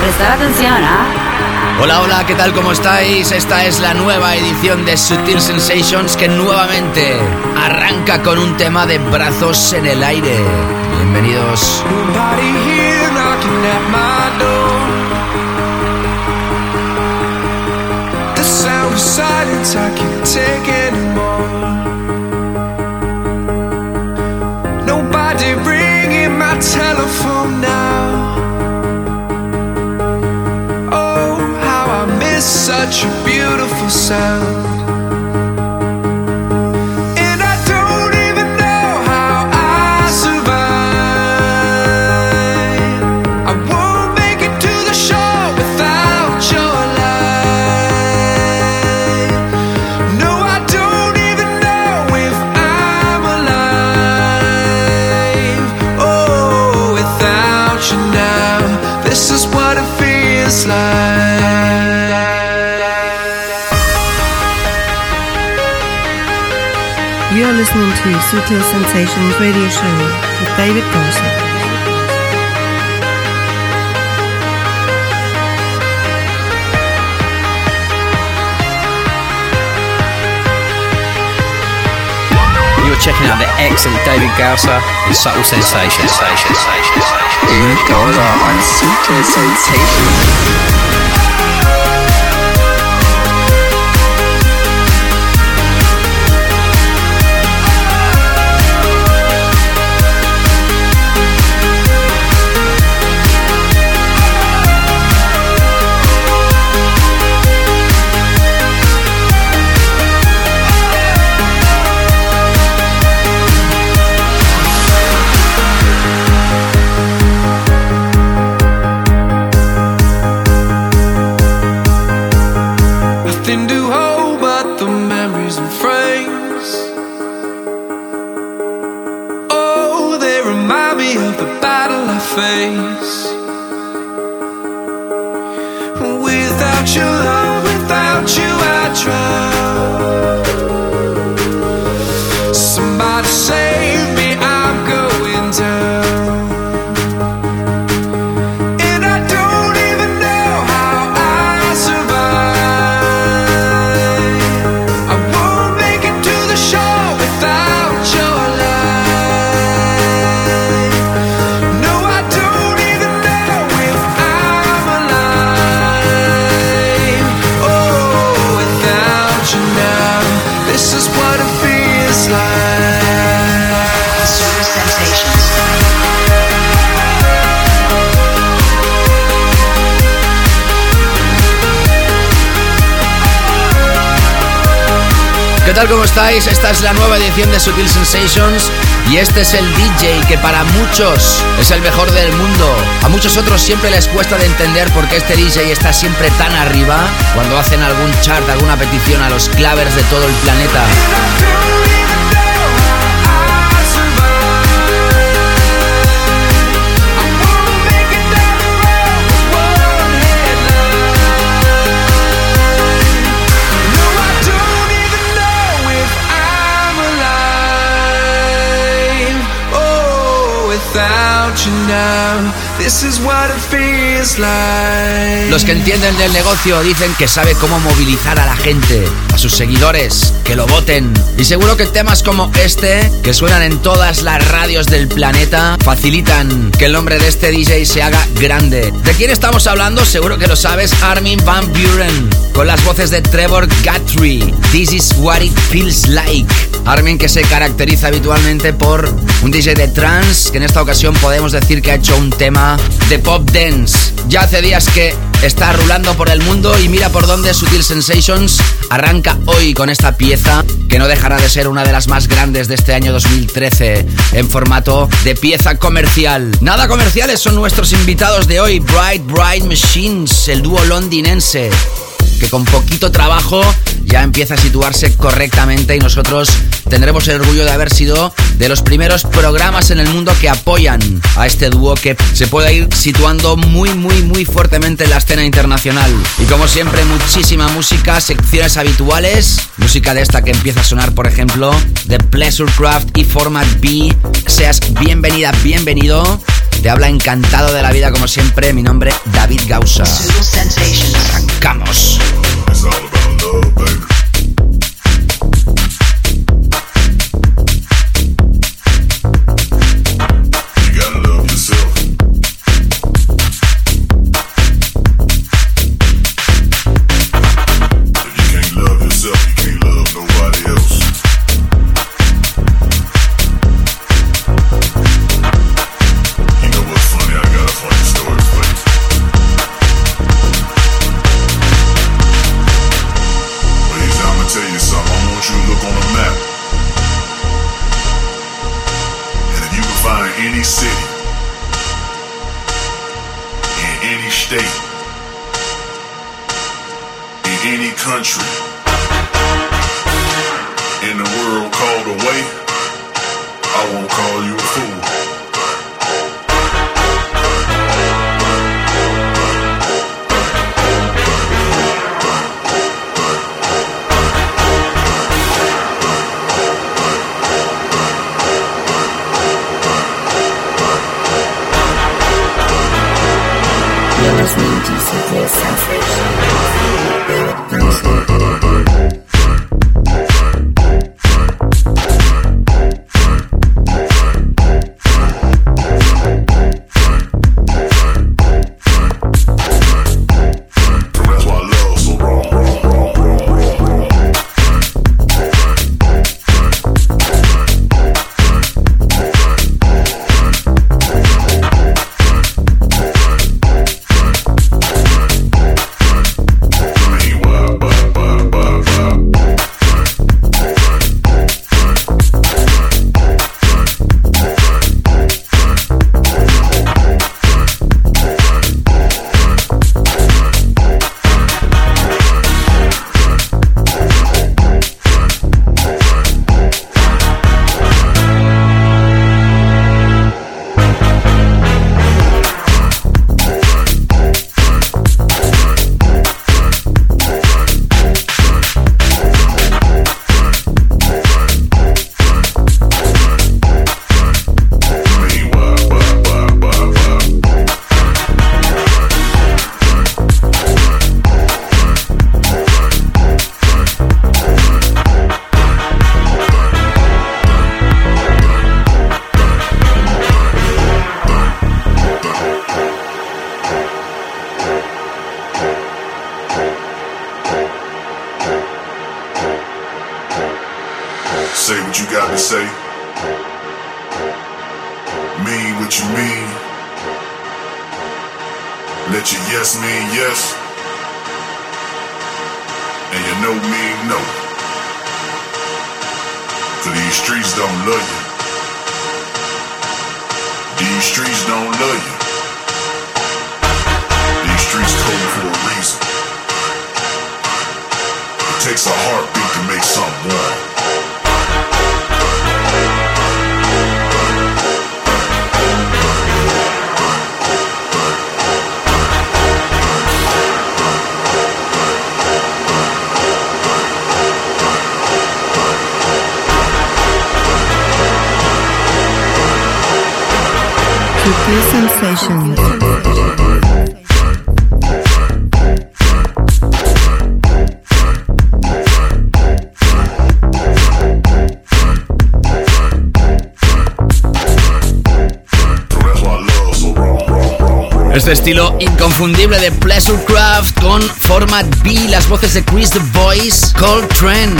Prestar atención, ¿ah? Hola, hola, ¿qué tal? ¿Cómo estáis? Esta es la nueva edición de Sutil Sensations que nuevamente arranca con un tema de brazos en el aire. Bienvenidos. yourself. Sutil Sensations Radio Show with David Gausa. You're checking out the excellent David Gausa and Subtle Sensations. David Gausa on Sutil Sensations. Tal? ¿Cómo estáis? Esta es la nueva edición de Sutil Sensations y este es el DJ que para muchos es el mejor del mundo. A muchos otros siempre les cuesta de entender por qué este DJ está siempre tan arriba cuando hacen algún chart, alguna petición a los clavers de todo el planeta. Los que entienden del negocio dicen que sabe cómo movilizar a la gente, a sus seguidores, que lo voten. Y seguro que temas como este, que suenan en todas las radios del planeta, facilitan que el nombre de este DJ se haga grande. ¿De quién estamos hablando? Seguro que lo sabes, Armin Van Buren, con las voces de Trevor Guthrie. This is what it feels like. Armin que se caracteriza habitualmente por un DJ de trance, que en esta ocasión podemos decir que ha hecho un tema de pop dance. Ya hace días que está rulando por el mundo y mira por dónde Sutil Sensations arranca hoy con esta pieza que no dejará de ser una de las más grandes de este año 2013 en formato de pieza comercial. Nada comerciales son nuestros invitados de hoy, Bright Bright Machines, el dúo londinense que con poquito trabajo ya empieza a situarse correctamente y nosotros tendremos el orgullo de haber sido de los primeros programas en el mundo que apoyan a este dúo que se puede ir situando muy muy muy fuertemente en la escena internacional. Y como siempre muchísima música, secciones habituales, música de esta que empieza a sonar por ejemplo de Pleasure Craft y Format B. Seas bienvenida, bienvenido. Te habla encantado de la vida como siempre, mi nombre David Gausa. Arrancamos. Estilo inconfundible de Pleasure Craft con Format B, las voces de Chris The Voice, Coltrane.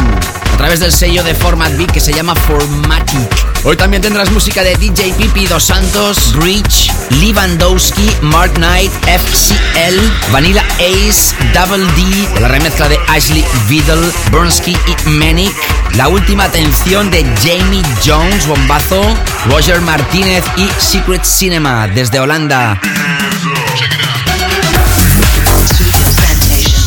través del sello de Format B que se llama Formatic. Hoy también tendrás música de DJ Pipi Dos Santos, Breach, Lewandowski, Mark Knight, FCL, Vanilla Ace, Double D, la remezcla de Ashley Vidal, Burnsky y Manic, la última atención de Jamie Jones, bombazo, Roger Martínez y Secret Cinema desde Holanda.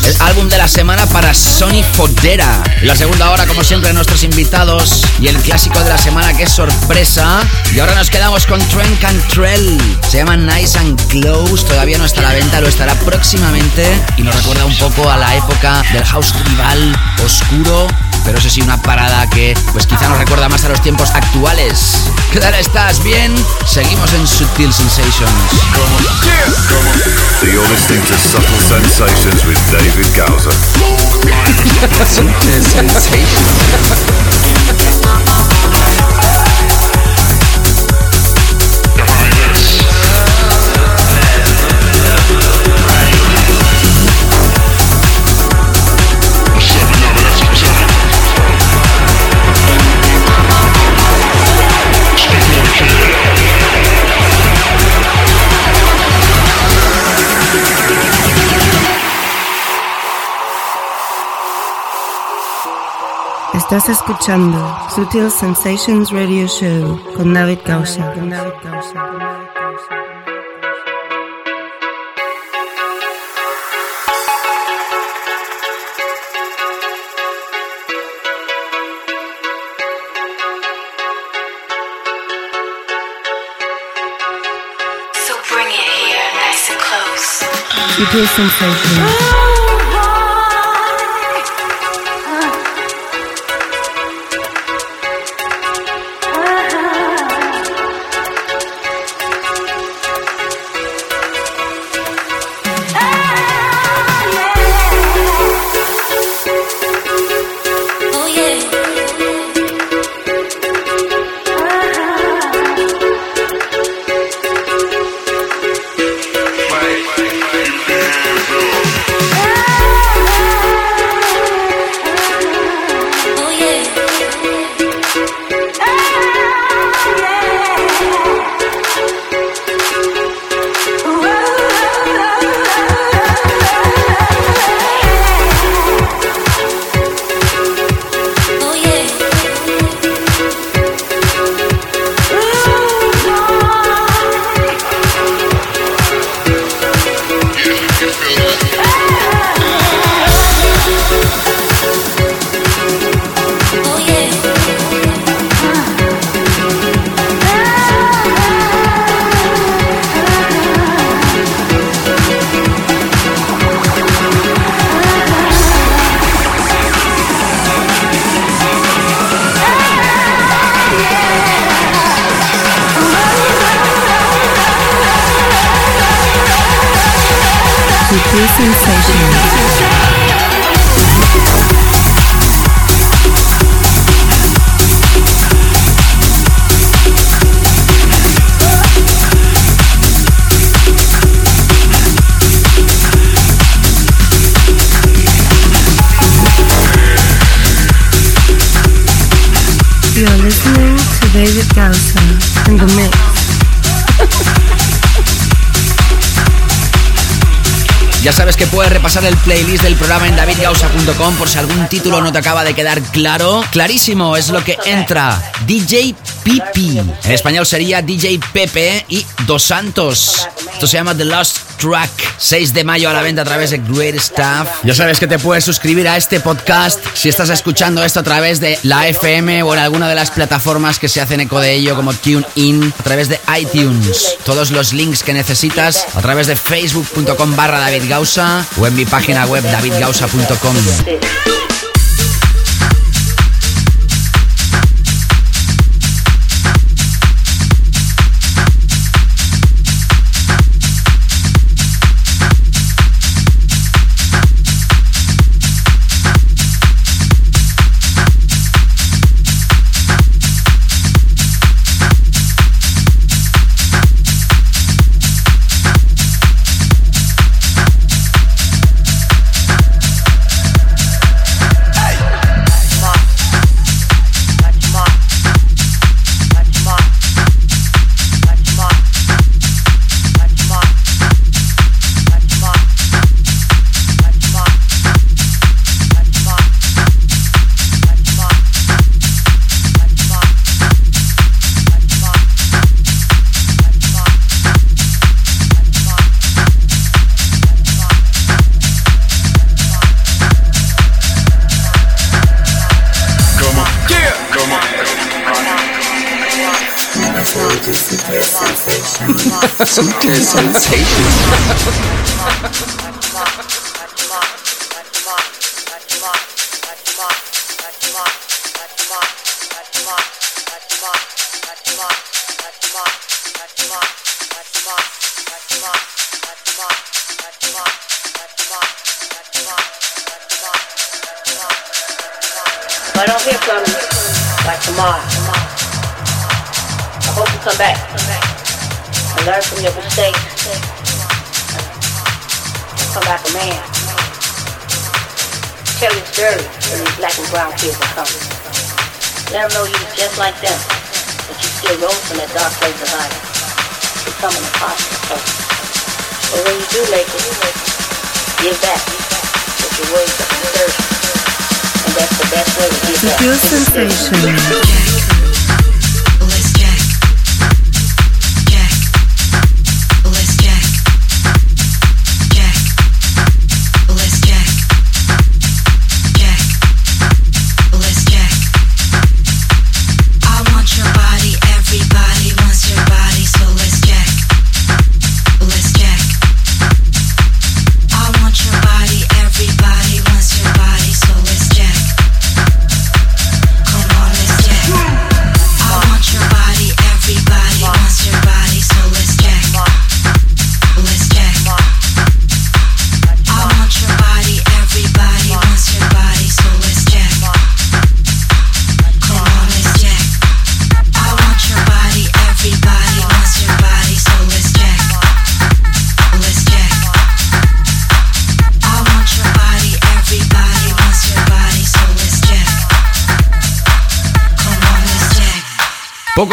El álbum de la semana para Sony Fodera. La segunda hora, como siempre, nuestros invitados. Y el clásico de la semana, que es sorpresa. Y ahora nos quedamos con Trent Cantrell. Se llama Nice and Close. Todavía no está a la venta, lo estará próximamente. Y nos recuerda un poco a la época del house tribal oscuro pero eso sí una parada que pues quizá nos recuerda más a los tiempos actuales. ¿Qué tal estás? ¿Bien? Seguimos en Subtle Sensations. So you're listening to Subtle Sensations with David Gowser. Subtle Sensations. Estás escuchando Sutil Sensations Radio Show con David Gausa. So bring it here, nice and close. Sutil Sensations. El playlist del programa en davidgausa.com por si algún título no te acaba de quedar claro. Clarísimo es lo que entra. DJ Pipi. En español sería DJ Pepe y Dos Santos. Esto se llama The Lost Track. 6 de mayo a la venta a través de Great Stuff. Ya sabes que te puedes suscribir a este podcast si estás escuchando esto a través de la FM o en alguna de las plataformas que se hacen eco de ello como TuneIn, a través de iTunes. Todos los links que necesitas a través de facebook.com barra David Gausa o en mi página web davidgausa.com. 怎么？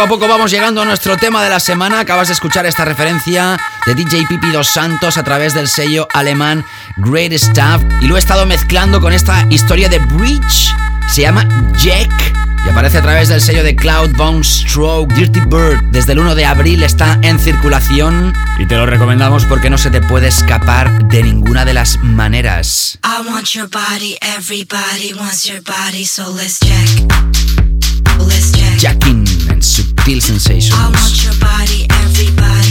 a poco vamos llegando a nuestro tema de la semana. Acabas de escuchar esta referencia de DJ Pipi Dos Santos a través del sello alemán Great Stuff. Y lo he estado mezclando con esta historia de Bridge. Se llama Jack y aparece a través del sello de Cloud Bone Stroke. Dirty Bird desde el 1 de abril está en circulación y te lo recomendamos porque no se te puede escapar de ninguna de las maneras. I want your body, everybody wants your body, so let's jack. feel everybody.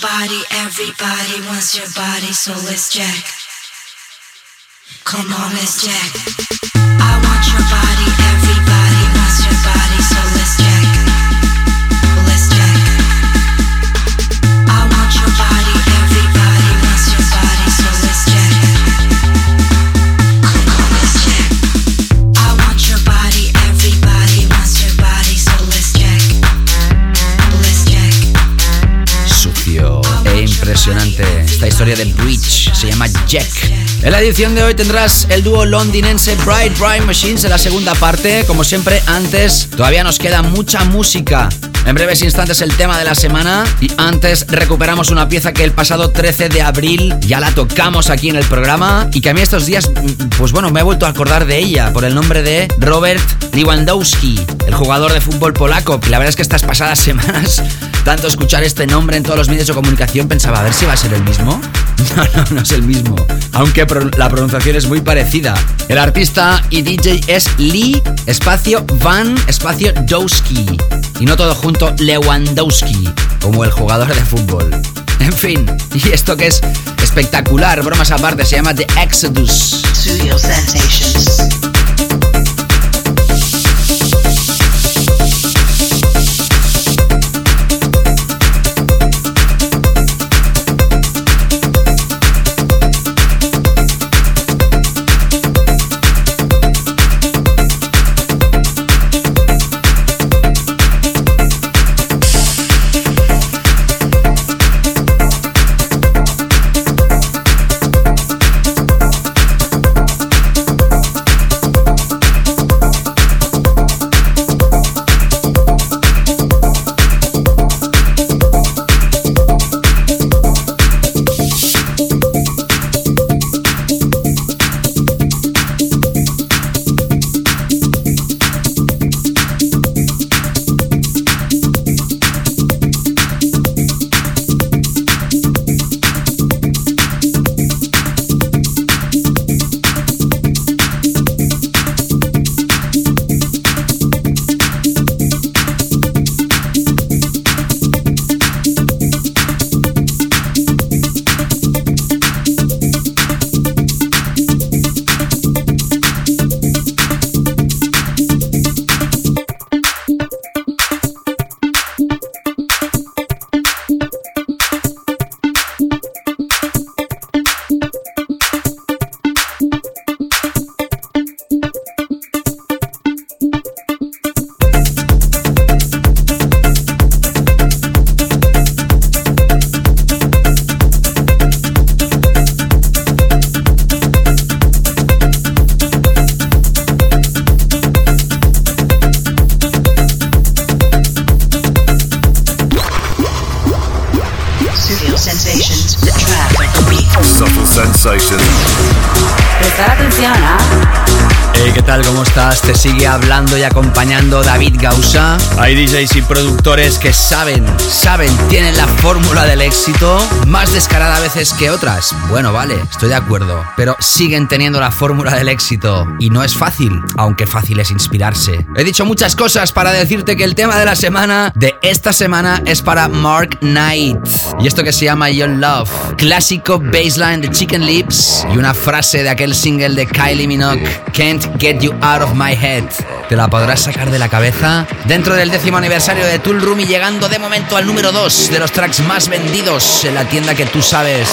body, everybody wants your body, so let's jack. Come on, let's jack. de Bridge, se llama Jack. En la edición de hoy tendrás el dúo londinense Bright Bright Machines en la segunda parte. Como siempre, antes todavía nos queda mucha música. En breves instantes el tema de la semana y antes recuperamos una pieza que el pasado 13 de abril ya la tocamos aquí en el programa y que a mí estos días, mm, pues bueno, me he vuelto a acordar de ella por el nombre de Robert Lewandowski, el jugador de fútbol polaco, que la verdad es que estas pasadas semanas, tanto escuchar este nombre en todos los medios de comunicación, pensaba a ver si va a ser el mismo. No, no, no es el mismo. Aunque la pronunciación es muy parecida. El artista y DJ es Lee, espacio Van, espacio Dowski. Y no todo junto Lewandowski, como el jugador de fútbol. En fin, y esto que es espectacular, bromas aparte, se llama The Exodus. Sensations. Hablando y acompañando David Gausa. Hay DJs y productores que saben, saben, tienen la fórmula del éxito, más descarada a veces que otras. Bueno, vale, estoy de acuerdo, pero siguen teniendo la fórmula del éxito y no es fácil, aunque fácil es inspirarse. He dicho muchas cosas para decirte que el tema de la semana, de esta semana, es para Mark Knight. Y esto que se llama Your Love, clásico baseline de Chicken Lips y una frase de aquel single de Kylie Minogue, Can't Get You Out of My Head. ¿Te la podrás sacar de la cabeza? Dentro del décimo aniversario de Tool Room y llegando de momento al número 2 de los tracks más vendidos en la tienda que tú sabes.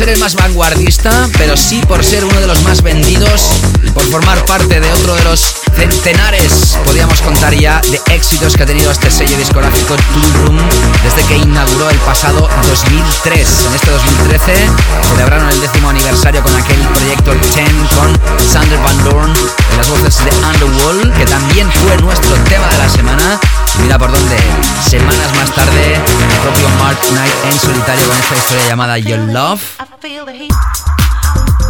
Ser el más vanguardista, pero sí por ser uno de los más vendidos y por formar parte de otro de los centenares, podríamos contar ya, de éxitos que ha tenido este sello discográfico Tool Room desde que inauguró el pasado 2003. En este 2013 celebraron el décimo aniversario con aquel proyecto 10 con Sander Van Doorn en las voces de Underworld, que también fue nuestro tema de la semana. Y mira por dónde, semanas más tarde, el propio Mark Knight en solitario con esta historia llamada Your Love.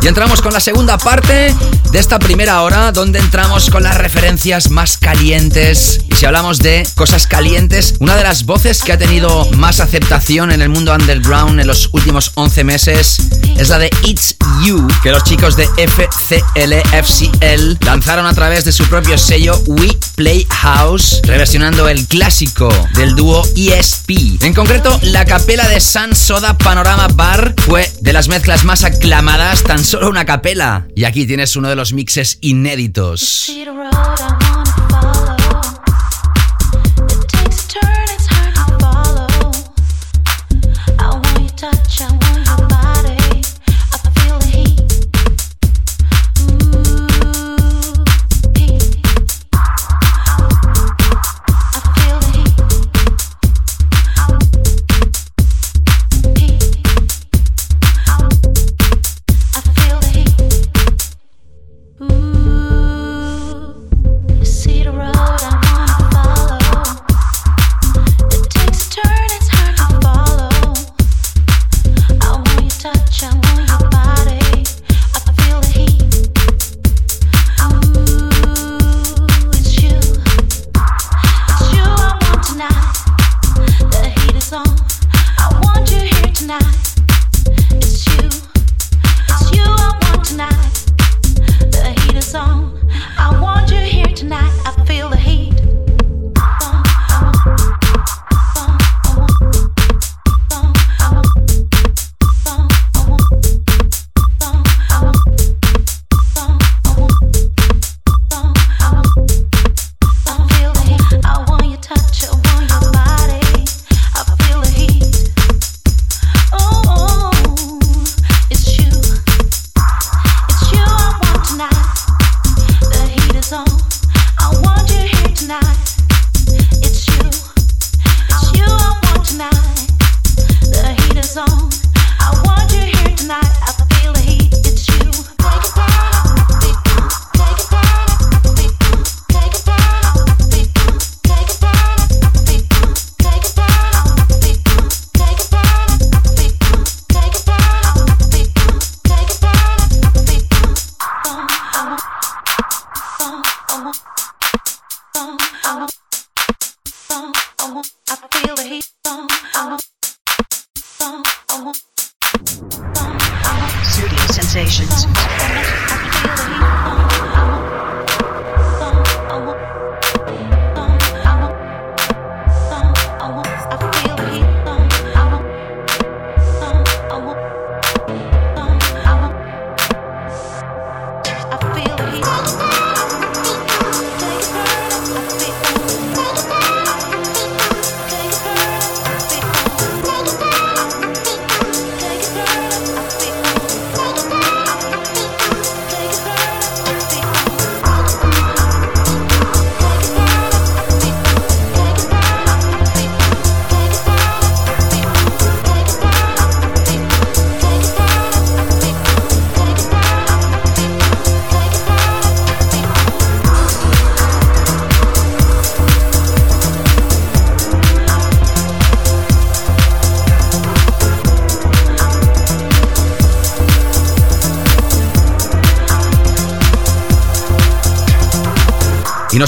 Y entramos con la segunda parte de esta primera hora, donde entramos con las referencias más calientes. Y si hablamos de cosas calientes, una de las voces que ha tenido más aceptación en el mundo underground en los últimos 11 meses es la de It's You, que los chicos de FCL lanzaron a través de su propio sello We Play House, reversionando el clásico del dúo ESP. En concreto, la capela de San Soda Panorama Bar fue de las mezclas más aclamadas, tan solo una capela. Y aquí tienes uno de los mixes inéditos.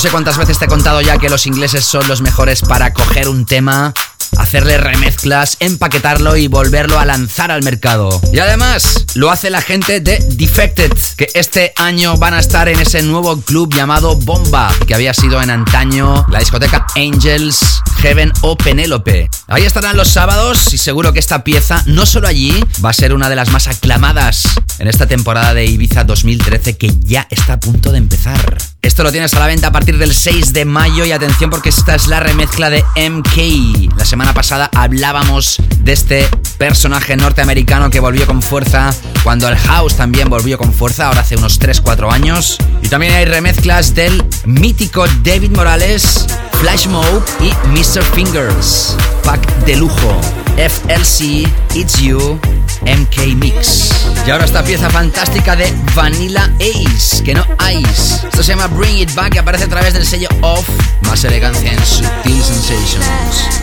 Sé cuántas veces te he contado ya que los ingleses son los mejores para coger un tema, hacerle remezclas, empaquetarlo y volverlo a lanzar al mercado. Y además, lo hace la gente de Defected, que este año van a estar en ese nuevo club llamado Bomba, que había sido en antaño la discoteca Angels, Heaven o Penélope. Ahí estarán los sábados y seguro que esta pieza, no solo allí, va a ser una de las más aclamadas en esta temporada de Ibiza 2013 que ya está a punto de empezar. Esto lo tienes a la venta a partir del 6 de mayo y atención porque esta es la remezcla de MK. La semana pasada hablábamos de este personaje norteamericano que volvió con fuerza cuando el house también volvió con fuerza, ahora hace unos 3-4 años. Y también hay remezclas del mítico David Morales, Flash Mob y Mr. Fingers. Pack de lujo. FLC, It's You, MK Mix. Y ahora esta pieza fantástica de Vanilla Ace, que no Ice. Esto se llama Bring It Back y aparece a través del sello Off. Más elegancia en Sutil Sensations.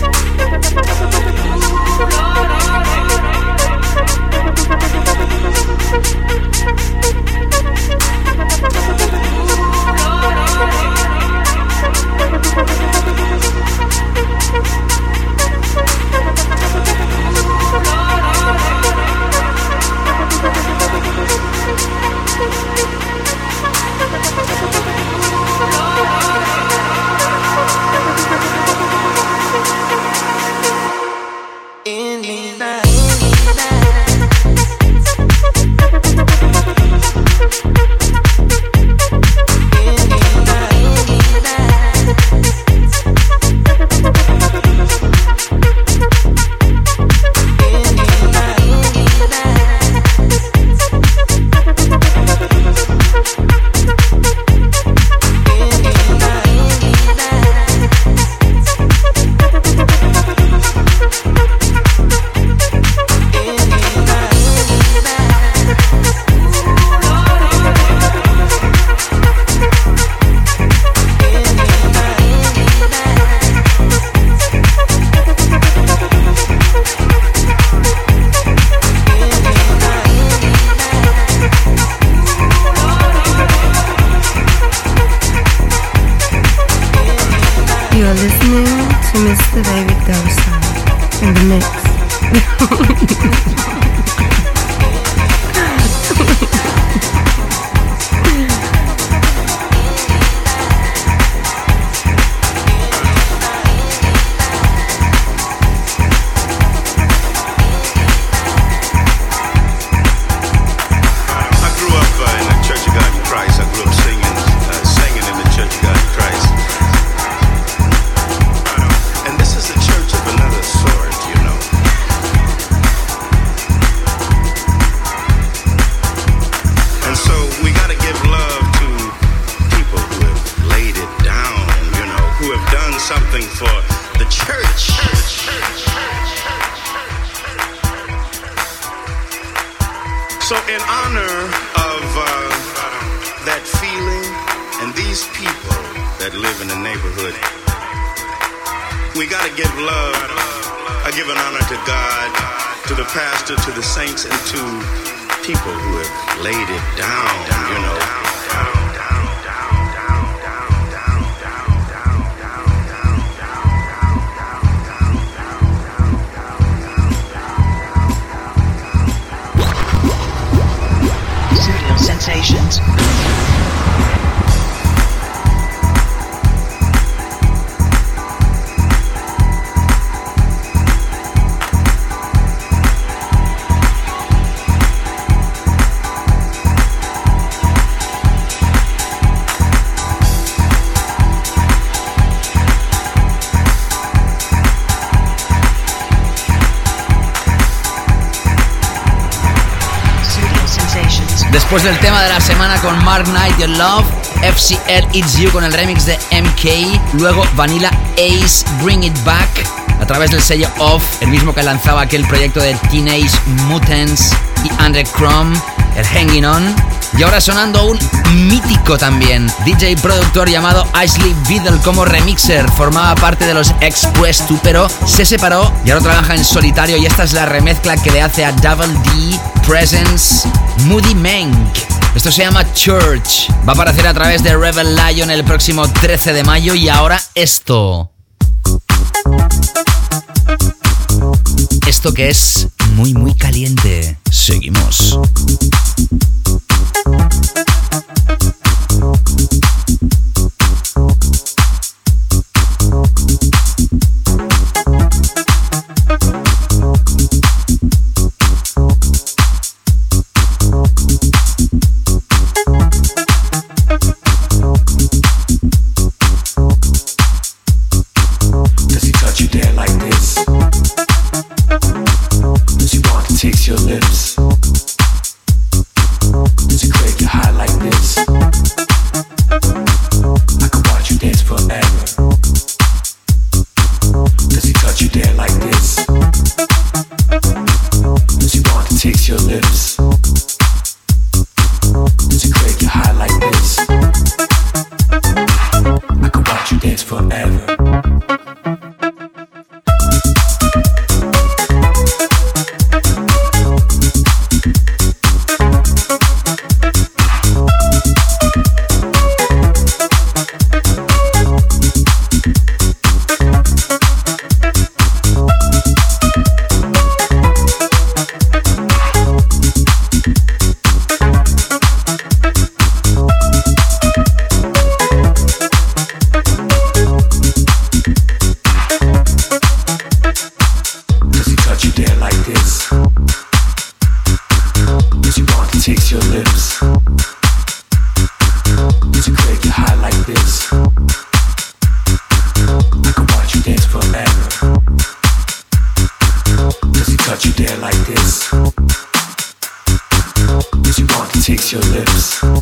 You So, in honor of uh, that feeling and these people that live in the neighborhood, we got to give love. I give an honor to God, to the pastor, to the saints, and to people who have laid it down, you know. Sensations. Después del tema de la semana con Mark Knight, Your Love, FCL It's You con el remix de MK, luego Vanilla Ace, Bring It Back, a través del sello Off, el mismo que lanzaba aquel proyecto de Teenage Mutants y Andre Chrome, el Hanging On. Y ahora sonando un mítico también, DJ productor llamado Ashley Biddle como remixer, formaba parte de los Express 2 pero se separó y ahora trabaja en solitario y esta es la remezcla que le hace a Double D Presence Moody Mank. Esto se llama Church. Va a aparecer a través de Rebel Lion el próximo 13 de mayo y ahora esto. Esto que es muy muy caliente. Seguimos. He touch you there like this? Does he want to taste your lips?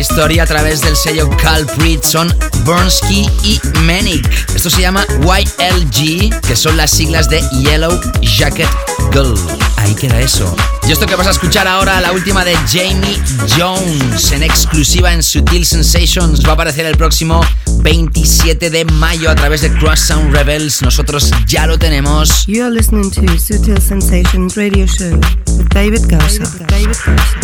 Historia a través del sello Culprit son Burnsky y Manic. Esto se llama YLG, que son las siglas de Yellow Jacket Girl. Ahí queda eso. Y esto que vas a escuchar ahora, la última de Jamie Jones, en exclusiva en Sutil Sensations, va a aparecer el próximo 27 de mayo a través de Cross Sound Rebels. Nosotros ya lo tenemos. You are listening to Sutil Sensations Radio Show with David Gausser. David Gausser.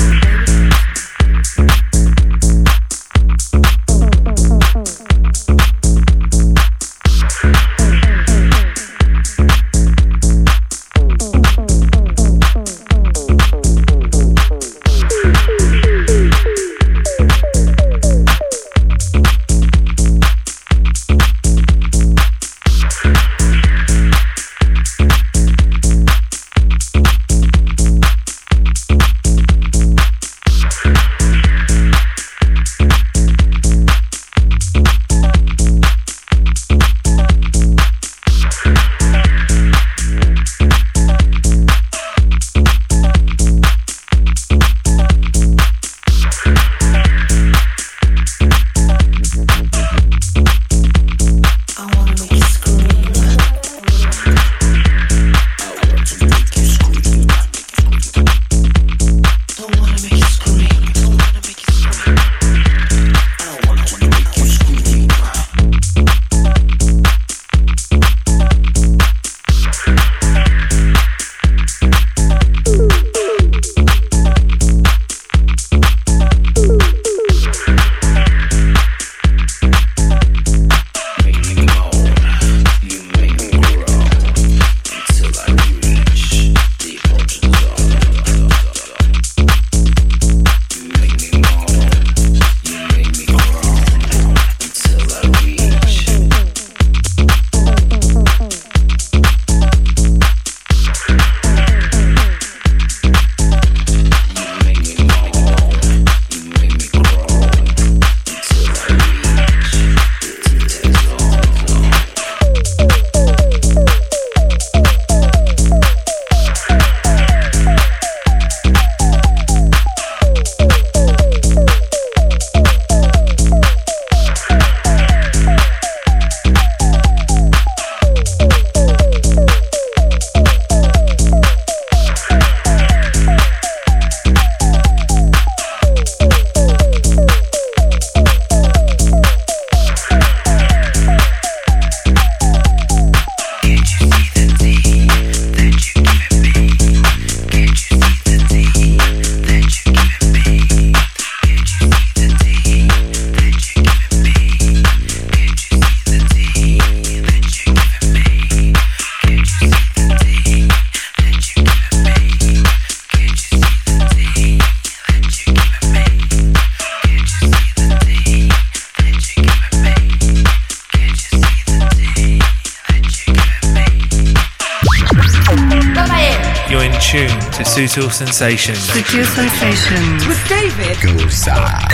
Sutil Sensations. Sutil Sensations. With David Sutil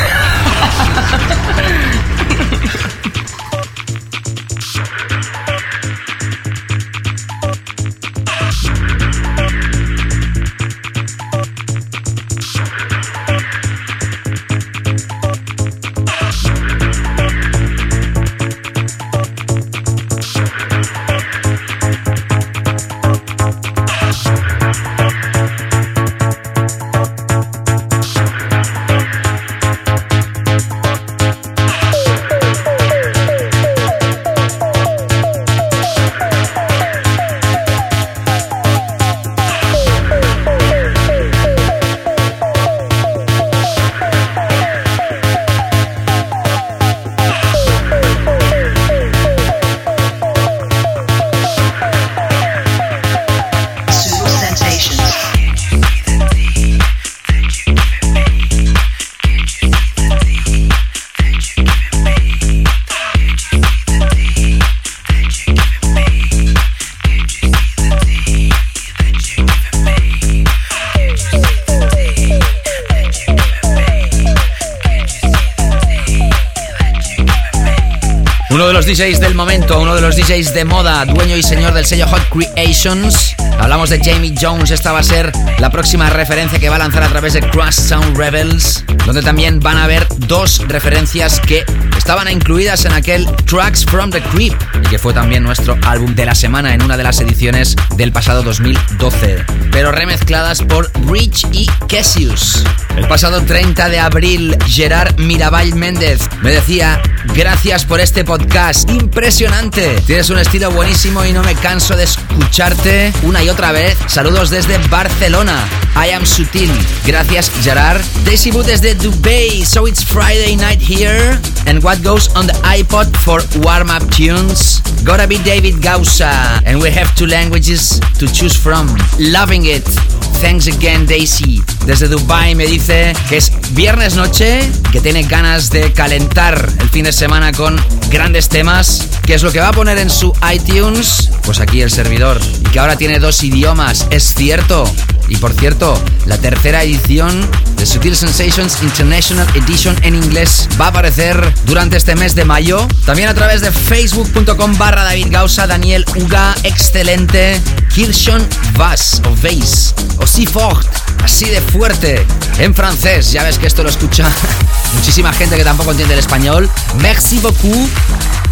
DJs del momento, uno de los DJs de moda, dueño y señor del sello Hot Creations. Hablamos de Jamie Jones, esta va a ser la próxima referencia que va a lanzar a través de Crash Sound Rebels, donde también van a haber dos referencias que estaban incluidas en aquel Tracks from the Creep, y que fue también nuestro álbum de la semana en una de las ediciones del pasado 2012, pero remezcladas por Rich y Cassius. El pasado 30 de abril, Gerard Mirabal Méndez me decía, gracias por este podcast, impresionante, tienes un estilo buenísimo y no me canso de escucharte una y otra vez. Saludos desde Barcelona. I am Sutil. Gracias, Gerard. Daisy Boot desde Dubai. So it's Friday night here. And what goes on the iPod for warm-up tunes? Gotta be David Gausa. And we have two languages to choose from. Loving it. Thanks again, Daisy. Desde Dubai me dice que es viernes noche, que tiene ganas de calentar el fin de semana con grandes temas. ¿Qué es lo que va a poner en su iTunes? Pues aquí el servidor. Y que ahora tiene dos idiomas. Es cierto. Y por cierto, la tercera edición de Sutil Sensations International Edition en inglés va a aparecer durante este mes de mayo. También a través de facebook.com barra David Gausa, Daniel Uga, excelente. Kirshon Vas o Vase o Si Fort, así de fuerte. En francés, ya ves que esto lo escucha muchísima gente que tampoco entiende el español. Merci beaucoup.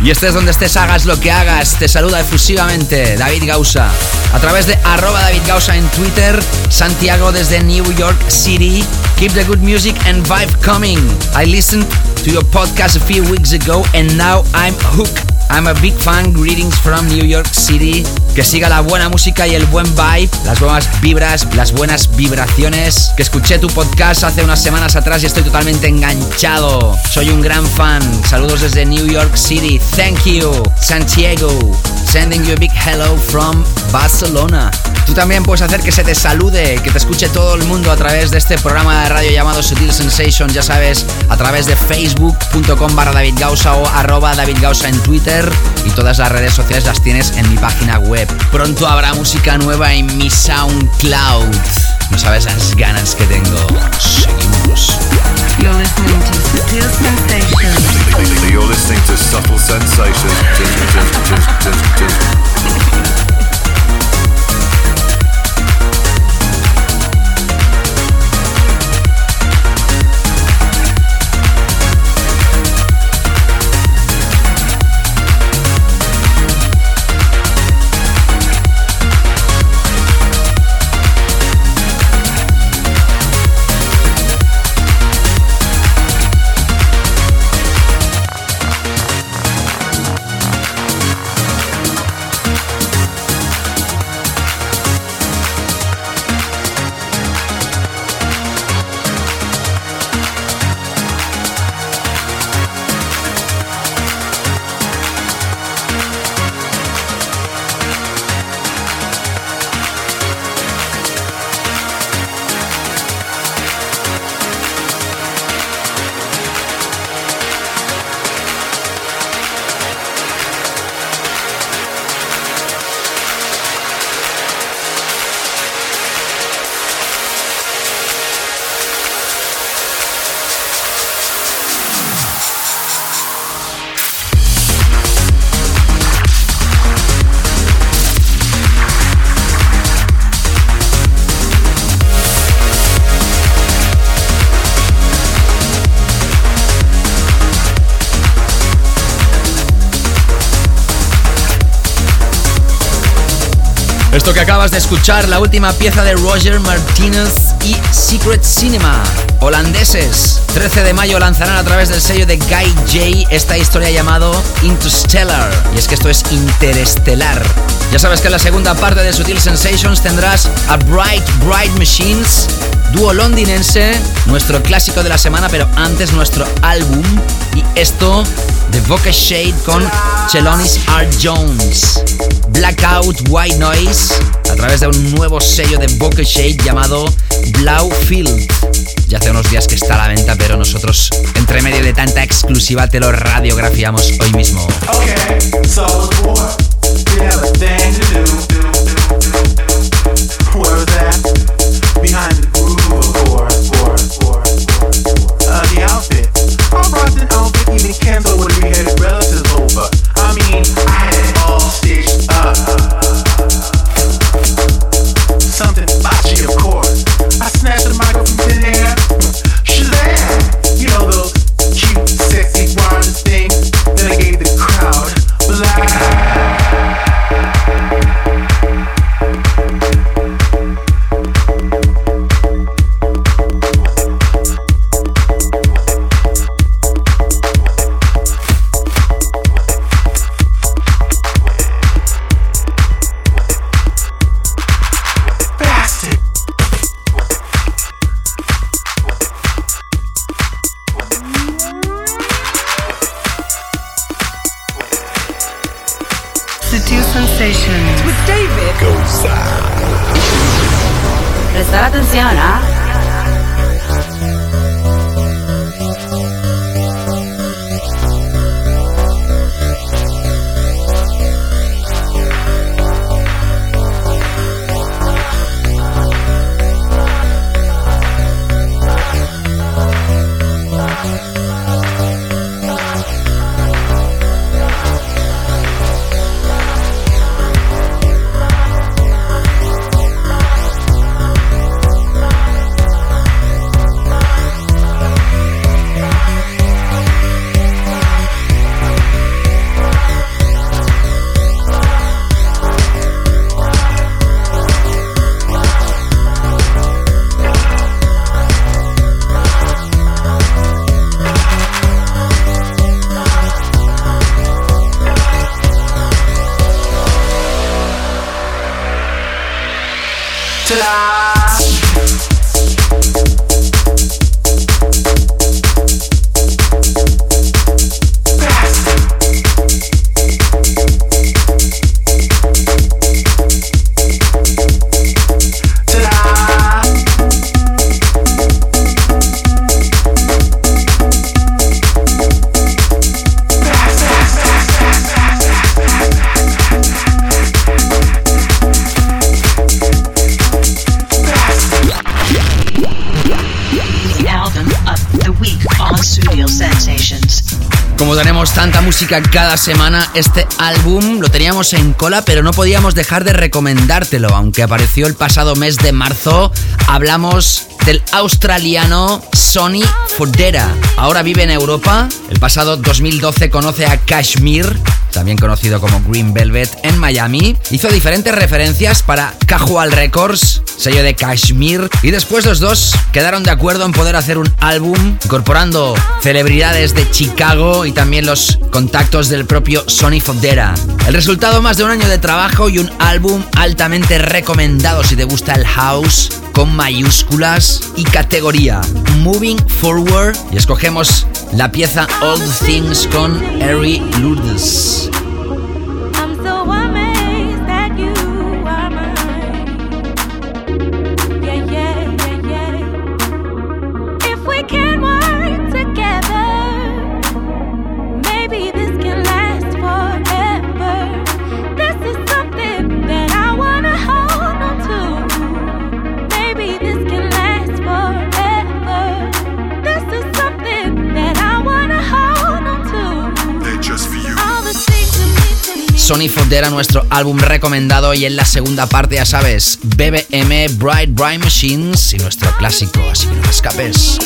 Y estés donde estés, hagas lo que hagas. Te saluda efusivamente David Gausa. A través de arroba David Gausa en Twitter. Santiago desde New York City. Keep the good music and vibe coming. I listened to your podcast a few weeks ago and now I'm hooked. I'm a big fan. Greetings from New York City. Que siga la buena música y el buen vibe, las buenas vibras, las buenas vibraciones. Que escuché tu podcast hace unas semanas atrás y estoy totalmente enganchado. Soy un gran fan. Saludos desde New York City. Thank you, Santiago. Sending you a big hello from Barcelona. Tú también puedes hacer que se te salude, que te escuche todo el mundo a través de este programa de radio llamado Sutil Sensation, ya sabes, a través de facebook.com barra David Gausa o arroba David Gausa en Twitter y todas las redes sociales las tienes en mi página web. Pronto habrá música nueva en mi SoundCloud. No sabes las ganas que tengo. Seguimos. You're listening to Sutil Sensations. You're listening to Subtle Sensations. Esto que acabas de escuchar, la última pieza de Roger Martinez y Secret Cinema, holandeses. 13 de mayo lanzarán a través del sello de Guy J esta historia llamado Interstellar. Y es que esto es interestelar. Ya sabes que en la segunda parte de Sutil Sensations tendrás a Bright Bright Machines, dúo londinense, nuestro clásico de la semana, pero antes nuestro álbum. Y esto de Vocal Shade con Chelonis R. Jones. Blackout White Noise a través de un nuevo sello de Vocal Shade llamado Blau Field. Ya hace unos días que está a la venta, pero nosotros, entre medio de tanta exclusiva, te lo radiografiamos hoy mismo. Prestar Como tenemos tanta música cada semana, este álbum lo teníamos en cola, pero no podíamos dejar de recomendártelo. Aunque apareció el pasado mes de marzo, hablamos del australiano Sonny Fodera. Ahora vive en Europa. El pasado 2012 conoce a Kashmir, también conocido como Green Velvet, en Miami. Hizo diferentes referencias para Casual Records, sello de Kashmir, y después los dos quedaron de acuerdo en poder hacer un álbum incorporando celebridades de Chicago y también los contactos del propio Sonny Fodera. El resultado más de un año de trabajo y un álbum altamente recomendado si te gusta el house con mayúsculas y categoría. Moving Forward y escogemos la pieza All Things con Harry Lourdes. Sony Fodera, nuestro álbum recomendado y en la segunda parte, ya sabes, BBM, Bright Bright Machines y nuestro clásico, así que no escapes.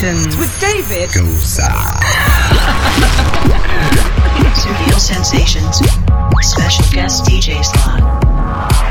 Sensations with David Studio Sensations. Special guest DJ slot.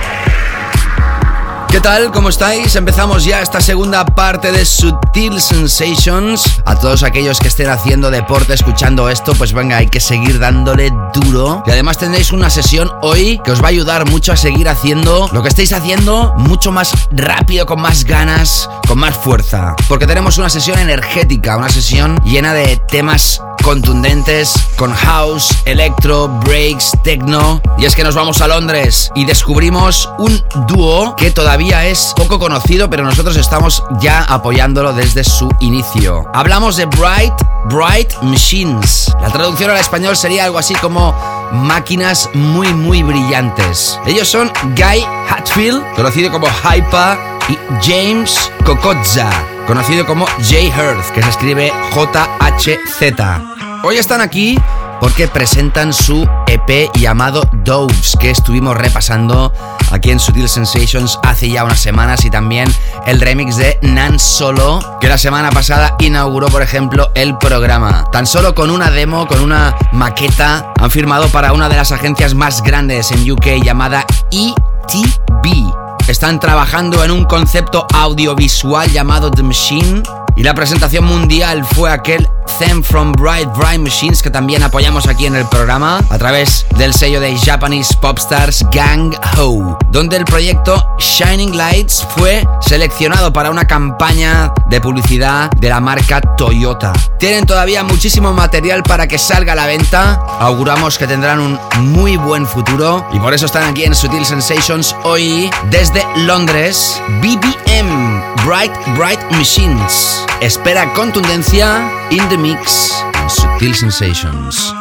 ¿Qué tal? ¿Cómo estáis? Empezamos ya esta segunda parte de Sutil Sensations. A todos aquellos que estén haciendo deporte escuchando esto, pues venga, hay que seguir dándole duro. Y además tendréis una sesión hoy que os va a ayudar mucho a seguir haciendo lo que estáis haciendo mucho más rápido, con más ganas, con más fuerza. Porque tenemos una sesión energética, una sesión llena de temas contundentes con house, electro, breaks, techno. Y es que nos vamos a Londres y descubrimos un dúo que todavía es poco conocido, pero nosotros estamos ya apoyándolo desde su inicio. Hablamos de Bright, Bright Machines. La traducción al español sería algo así como máquinas muy muy brillantes. Ellos son Guy Hatfield, conocido como Hypa, y James Kokotza, conocido como J Hearth, que se escribe J-H-Z. Hoy están aquí porque presentan su EP llamado Doves, que estuvimos repasando aquí en Sutil Sensations hace ya unas semanas y también el remix de Nan Solo, que la semana pasada inauguró, por ejemplo, el programa. Tan solo con una demo, con una maqueta, han firmado para una de las agencias más grandes en UK llamada ETB. Están trabajando en un concepto audiovisual llamado The Machine. Y la presentación mundial fue aquel Them from Bright Bright Machines que también apoyamos aquí en el programa a través del sello de Japanese Popstars Gang Ho, donde el proyecto Shining Lights fue seleccionado para una campaña de publicidad de la marca Toyota. Tienen todavía muchísimo material para que salga a la venta. Auguramos que tendrán un muy buen futuro y por eso están aquí en Sutil Sensations hoy desde Londres. BBM Bright Bright Machines. Espera contundencia in the mix en Sutil Sensations.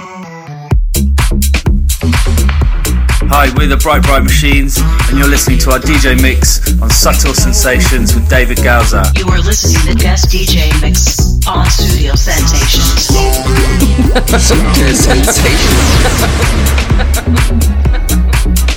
Hi, we're the Bright Bright Machines, and you're listening to our DJ mix on Subtle Sensations with David Gauza. You are listening to the guest DJ mix on Studio Sensations. Sutil Sensations.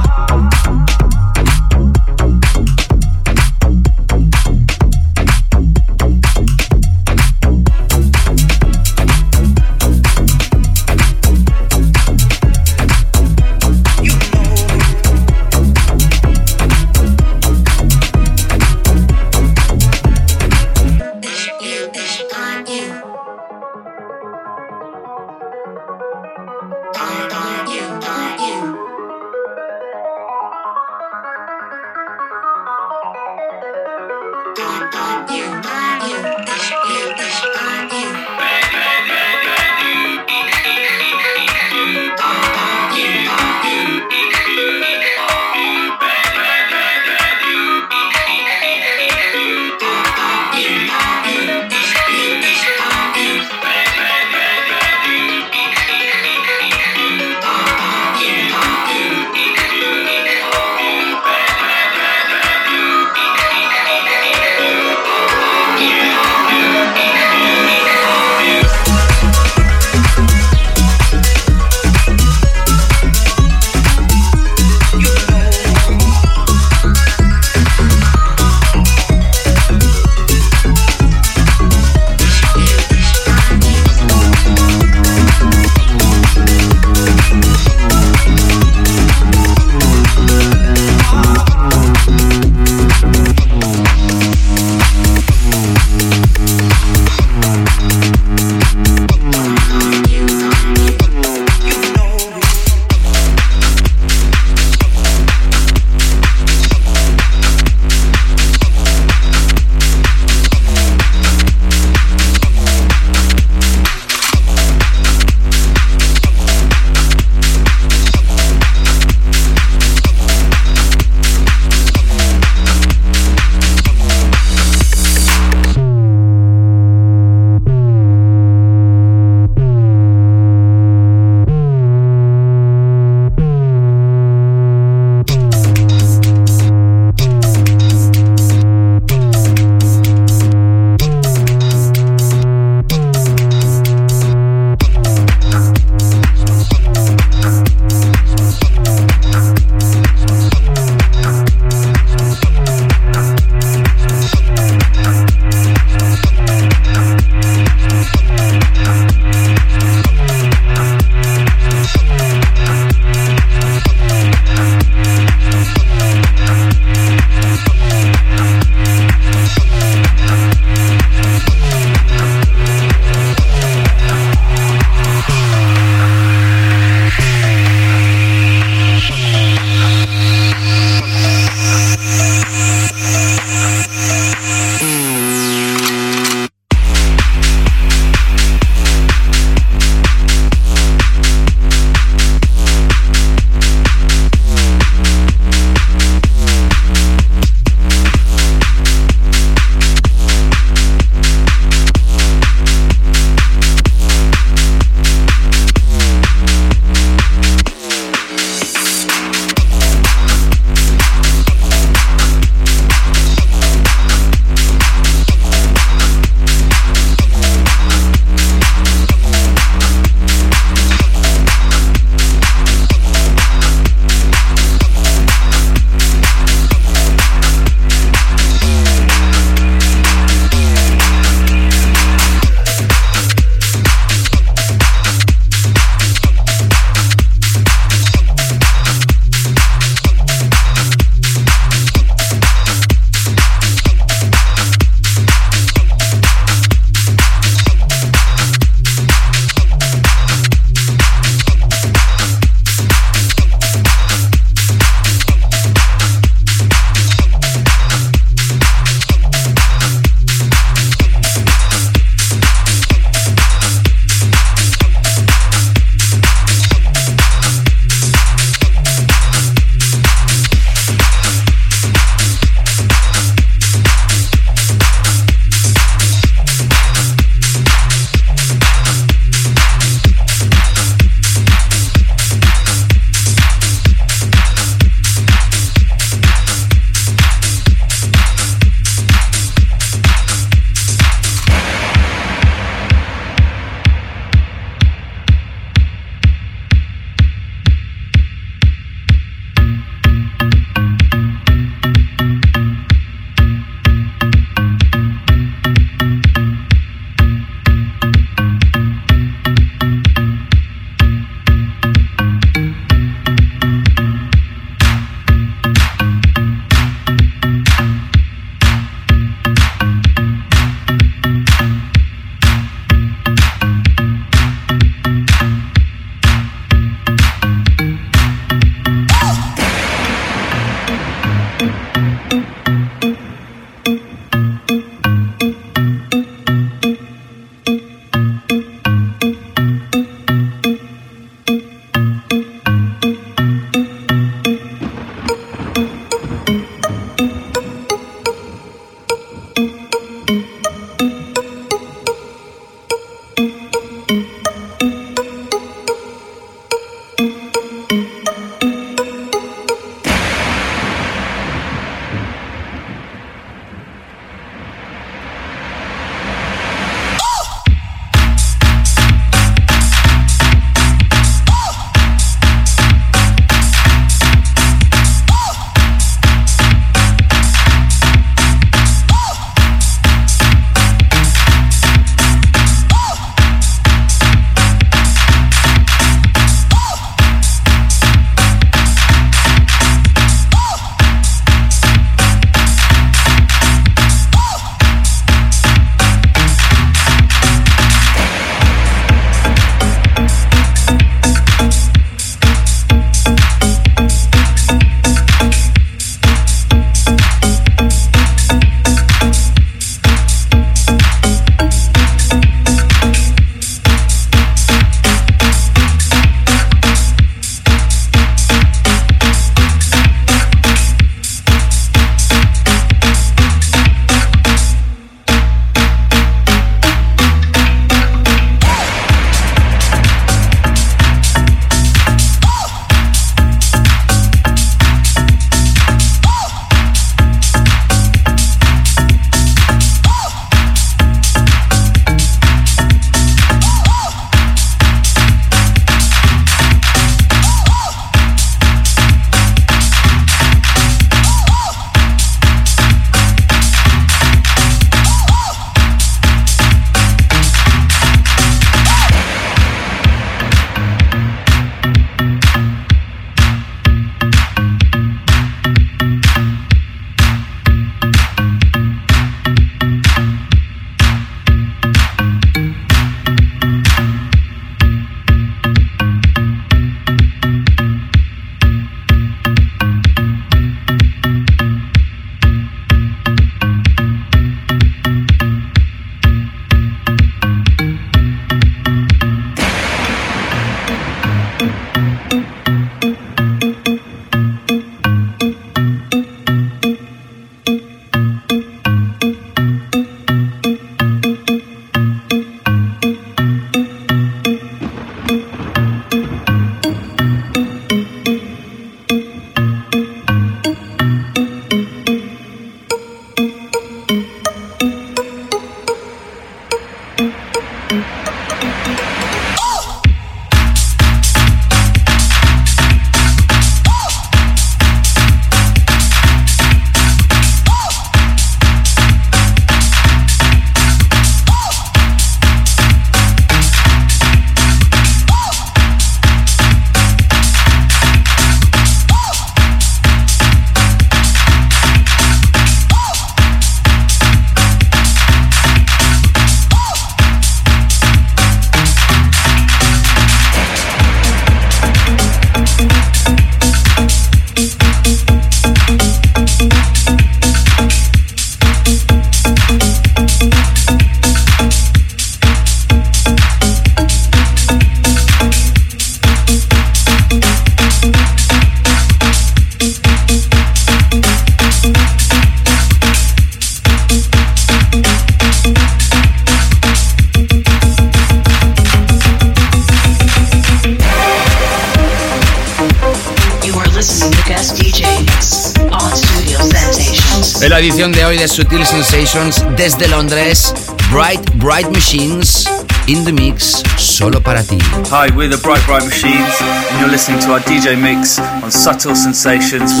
Sutil Sensations desde Londres, Bright Bright Machines in the mix solo para ti. Hi, we're the Bright Bright Machines, and you're listening to our DJ mix on Subtle Sensations.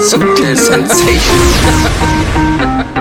Subtle Sensations.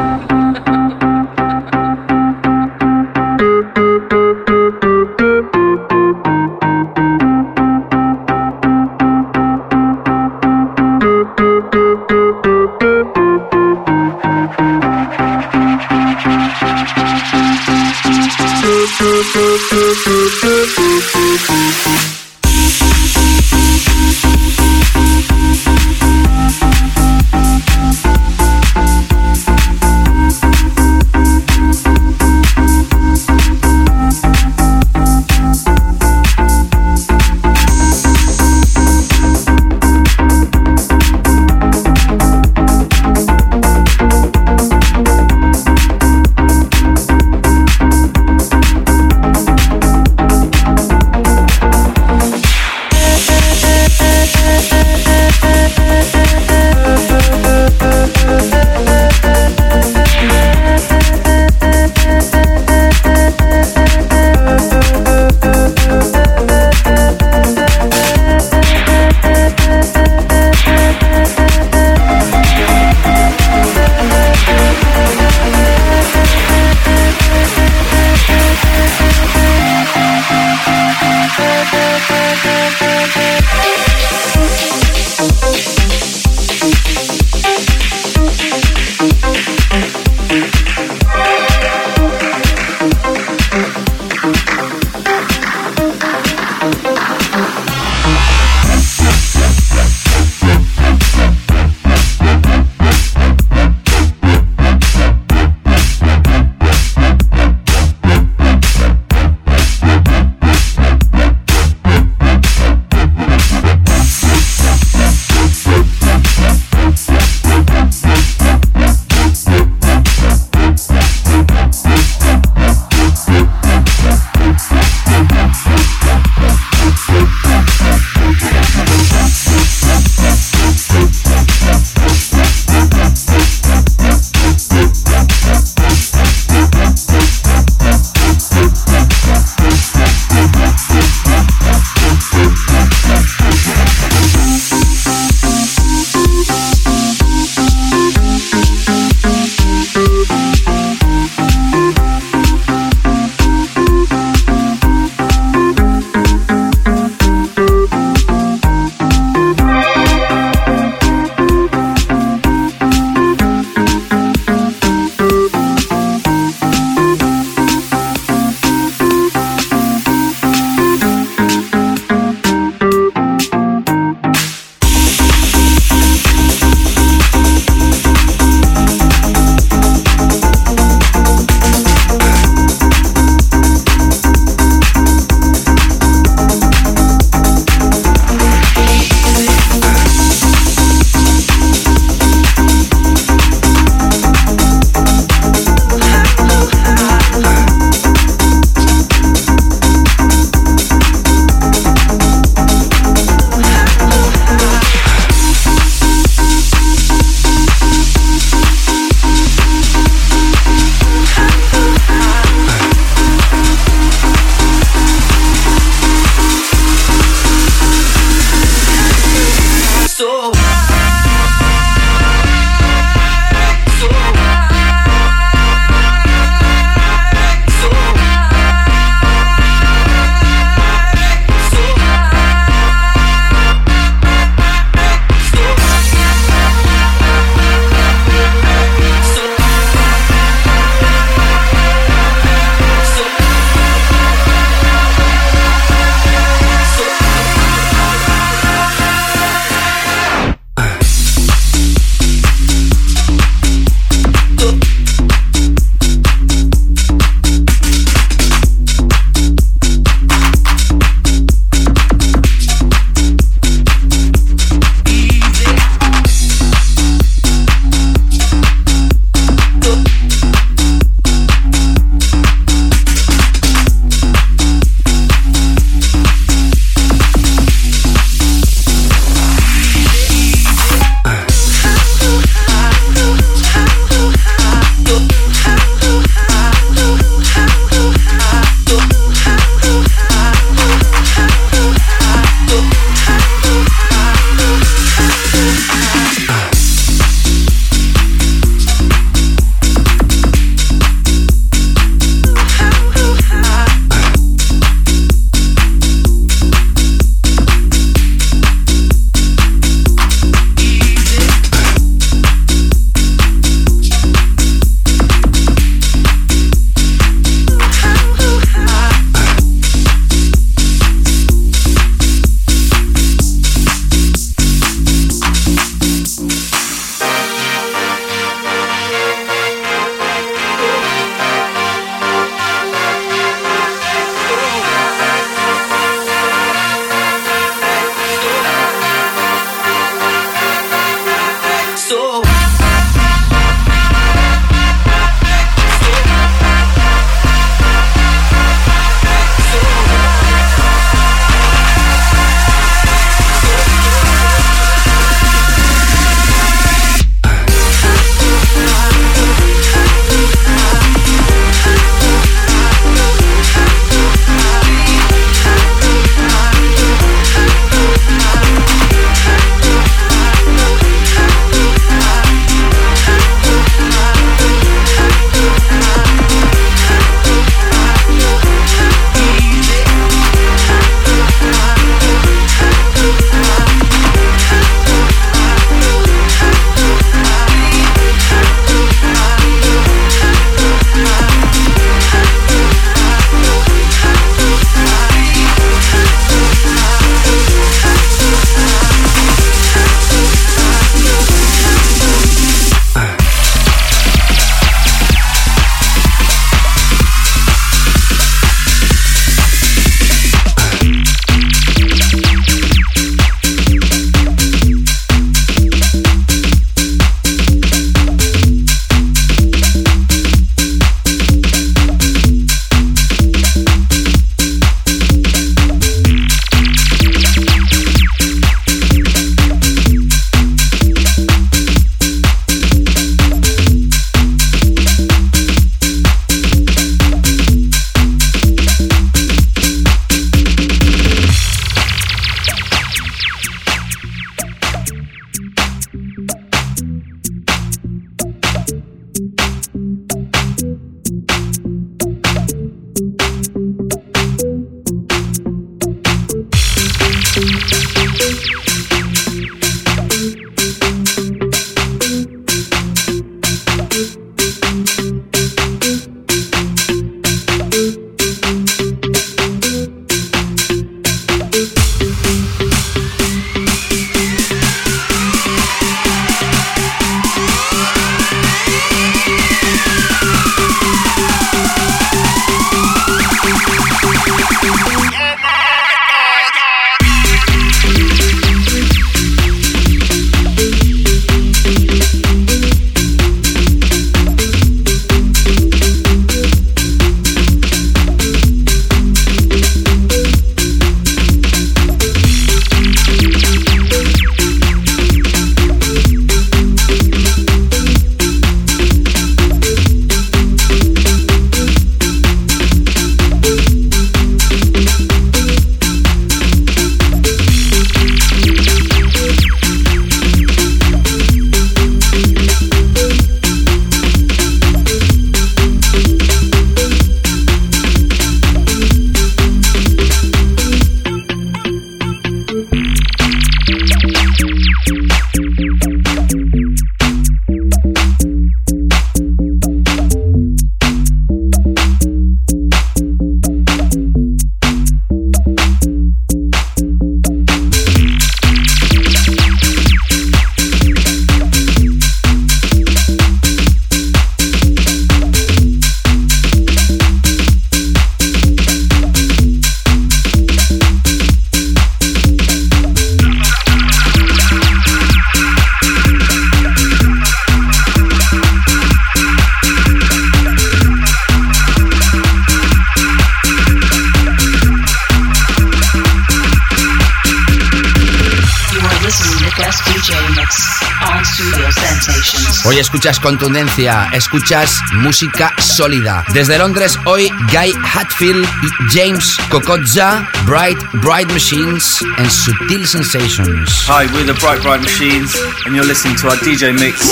escuchas contundencia, escuchas música sólida. Desde Londres hoy Guy Hatfield y James Kokotza, Bright Bright Machines and Sutil Sensations. Hi, we're the Bright Bright Machines, and you're listening to our DJ mix.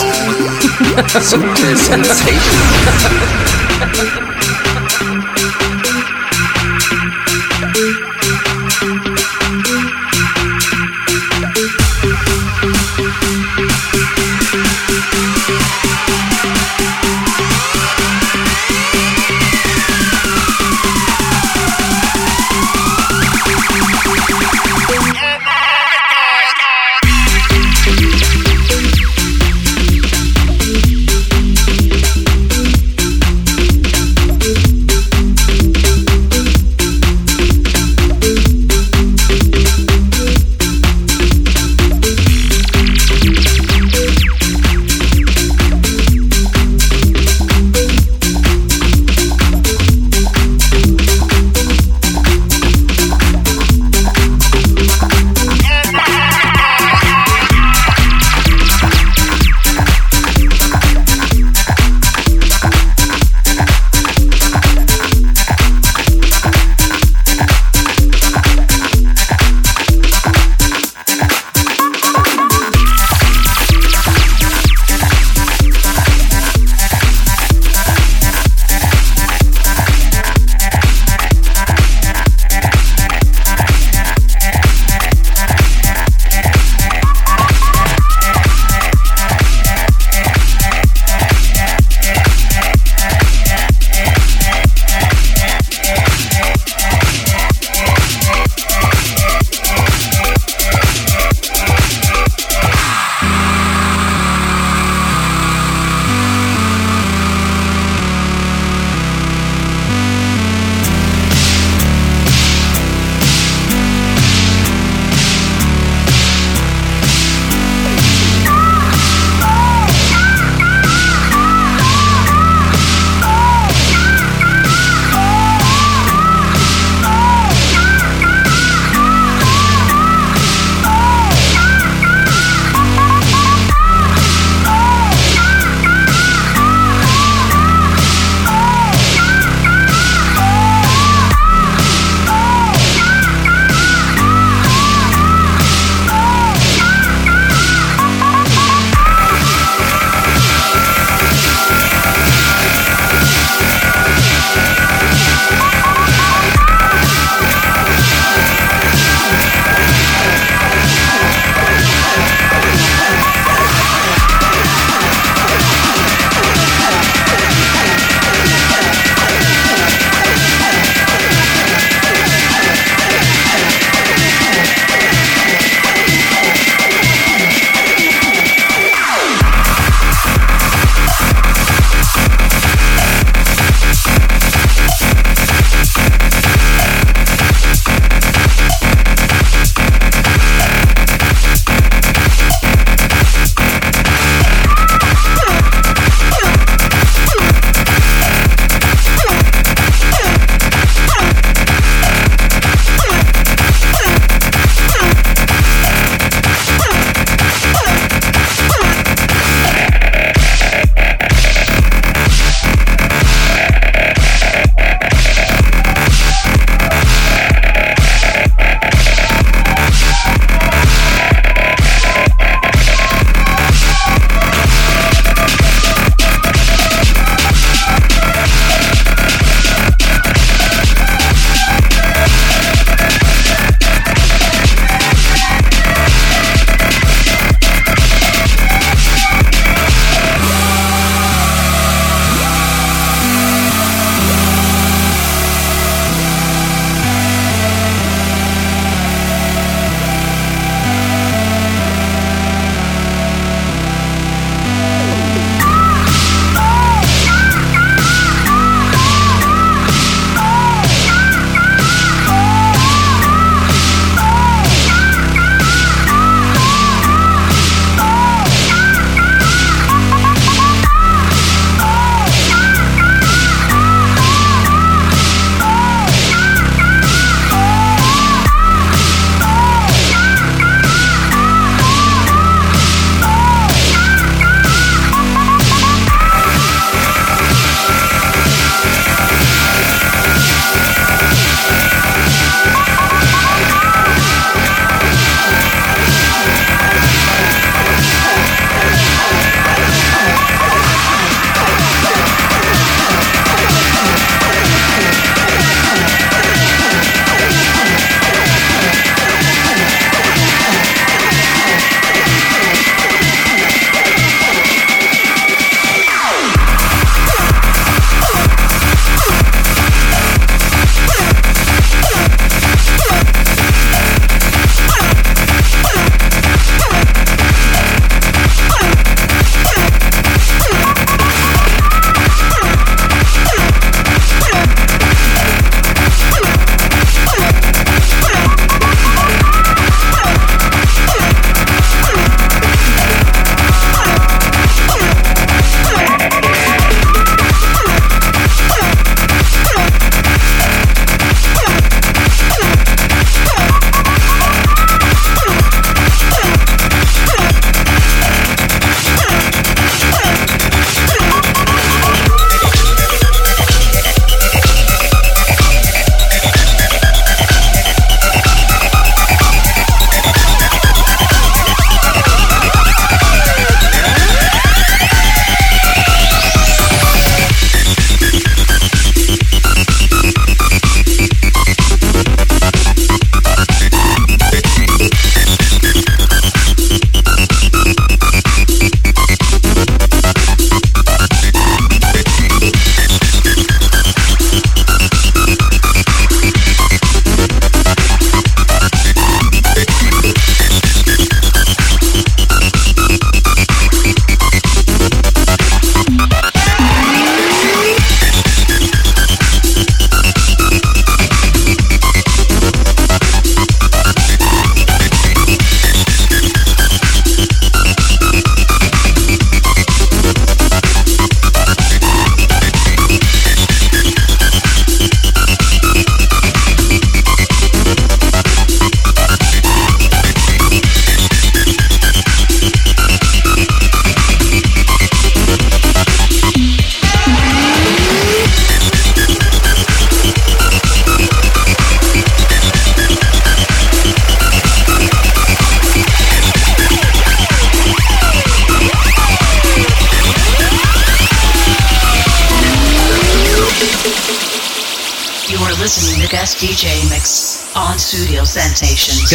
Sutil Sensations.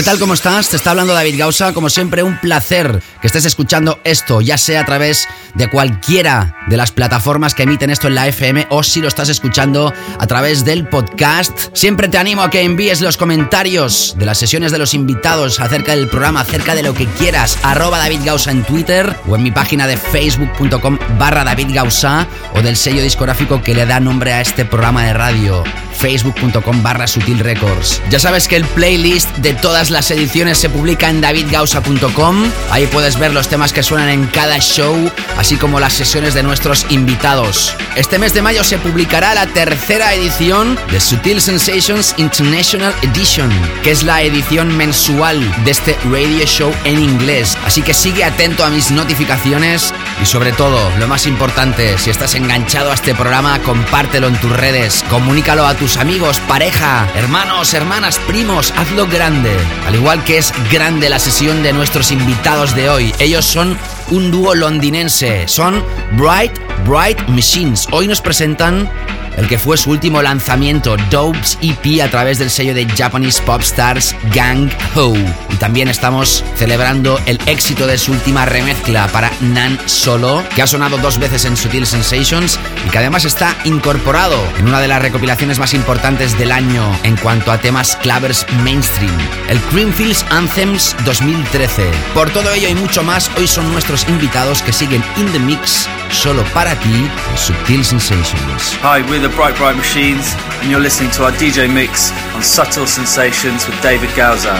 Tal? ¿Cómo estás? Te está hablando David Gausa. Como siempre, un placer que estés escuchando esto, ya sea a través de cualquiera de las plataformas que emiten esto en la FM o si lo estás escuchando a través del podcast. Siempre te animo a que envíes los comentarios de las sesiones de los invitados acerca del programa, acerca de lo que quieras. Arroba David Gausa en Twitter o en mi página de facebook.com barra David Gausa o del sello discográfico que le da nombre a este programa de radio facebook.com barra sutil records. Ya sabes que el playlist de todas las ediciones se publica en davidgausa.com. Ahí puedes ver los temas que suenan en cada show, así como las sesiones de nuestros invitados. Este mes de mayo se publicará la tercera edición de Sutil Sensations International Edition, que es la edición mensual de este radio show en inglés. Así que sigue atento a mis notificaciones y sobre todo, lo más importante, si estás enganchado a este programa, compártelo en tus redes, comunícalo a tus amigos, pareja, hermanos, hermanas, primos, hazlo grande. Al igual que es grande la sesión de nuestros invitados de hoy. Ellos son un dúo londinense, son Bright Bright Machines. Hoy nos presentan el que fue su último lanzamiento, Dopes EP, a través del sello de Japanese Pop Stars Gang Ho. Y también estamos celebrando el éxito de su última remezcla para Nan Solo, que ha sonado dos veces en Sutil Sensations y que además está incorporado en una de las recopilaciones más importantes del año en cuanto a temas clavers mainstream, el Creamfields Anthems 2013. Por todo ello y mucho más, hoy son nuestros invitados que siguen in the mix solo para ti en Sutil Sensations. Hi, the Bright Bright Machines, and you're listening to our DJ mix on Subtle Sensations with David Gauza.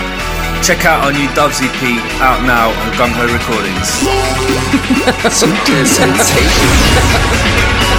Check out our new Doves EP out now on Gung Ho Recordings. Sutil Sensations.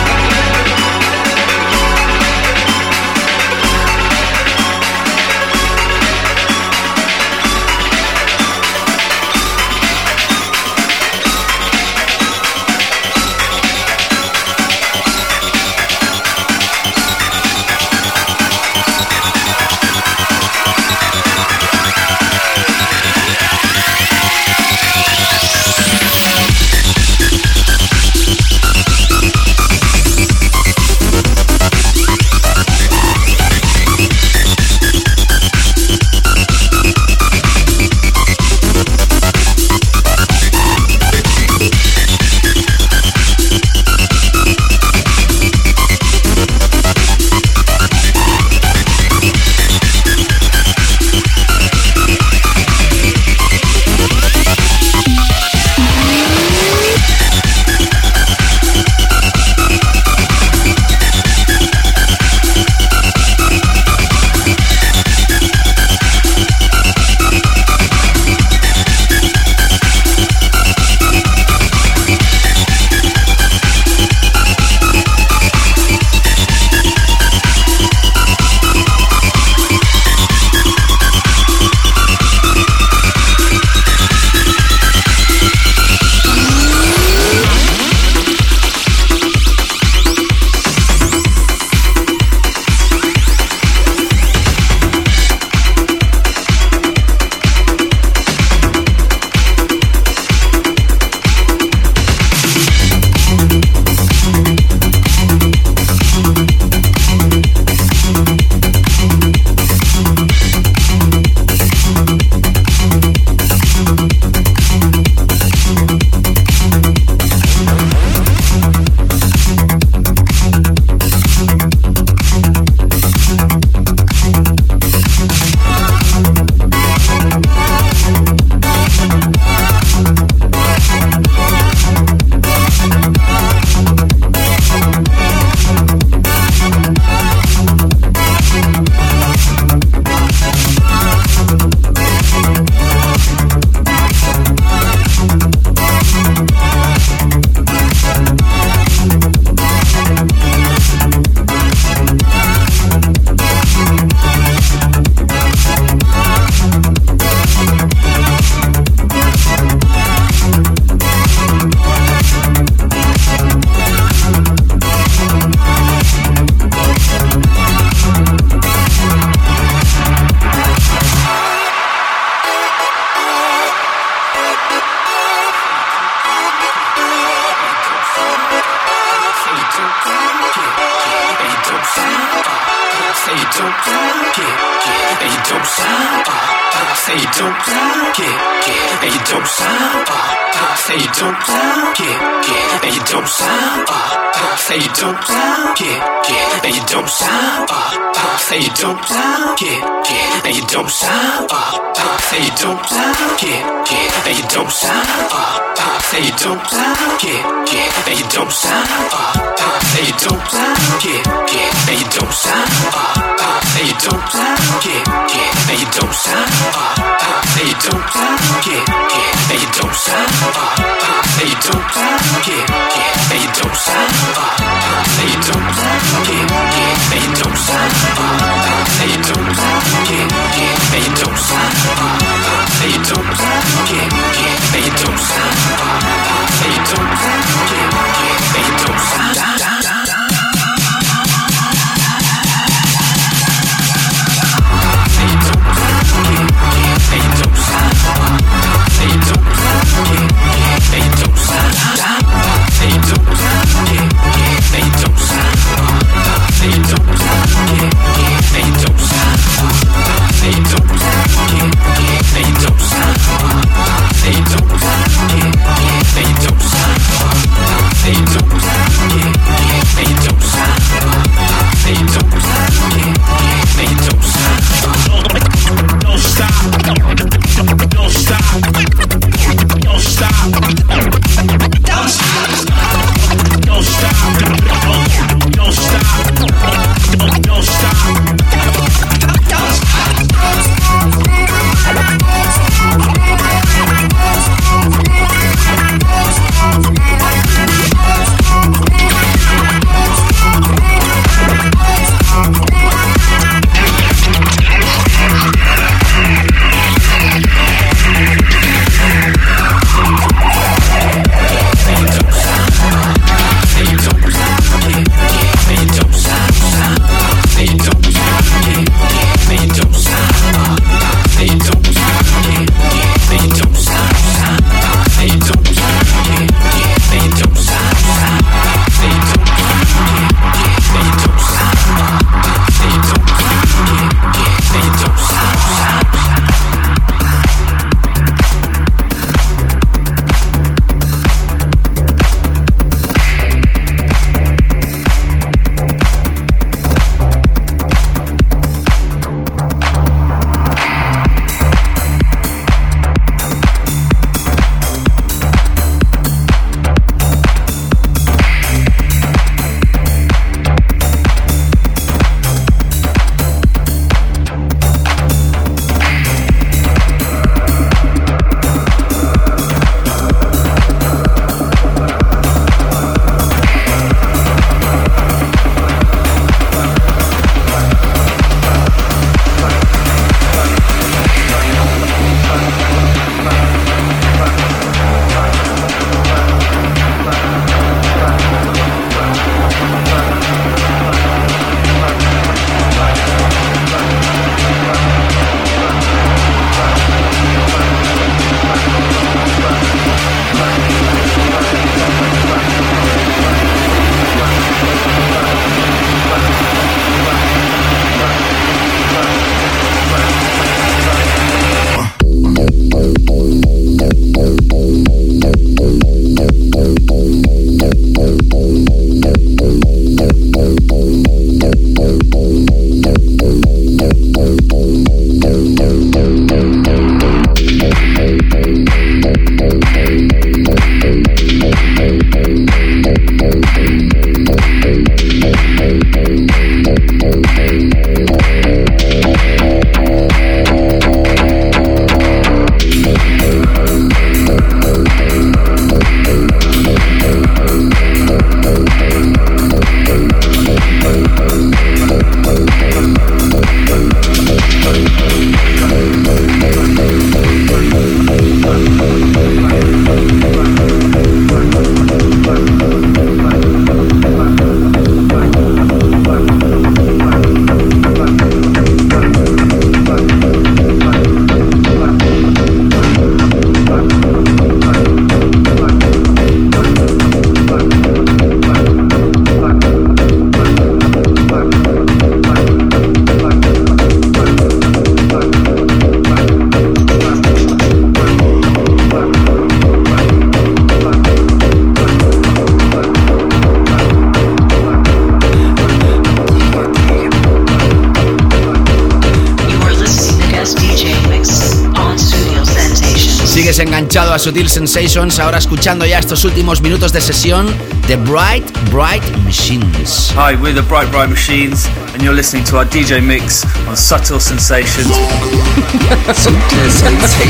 Ahora escuchando ya estos últimos minutos de sesión de Bright Bright Machines. Hi, we're the Bright Bright Machines, and you're listening to our DJ mix on Subtle Sensations. Subtle Sensations.